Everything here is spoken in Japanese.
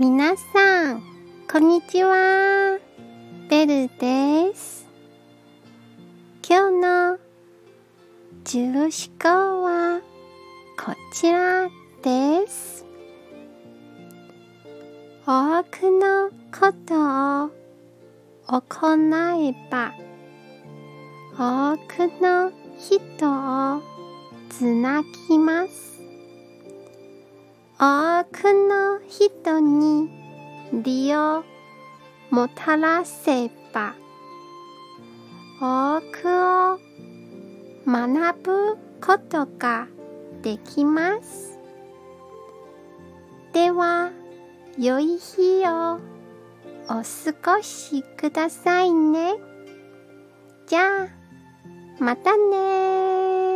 皆さん、こんにちは。ベルです。今日の重思考はこちらです。多くのことを行えば多くの人をつなぎます。多くの人に利をもたらせば多くを学ぶことができます。では、良い日をお過ごしくださいね。じゃあ、またね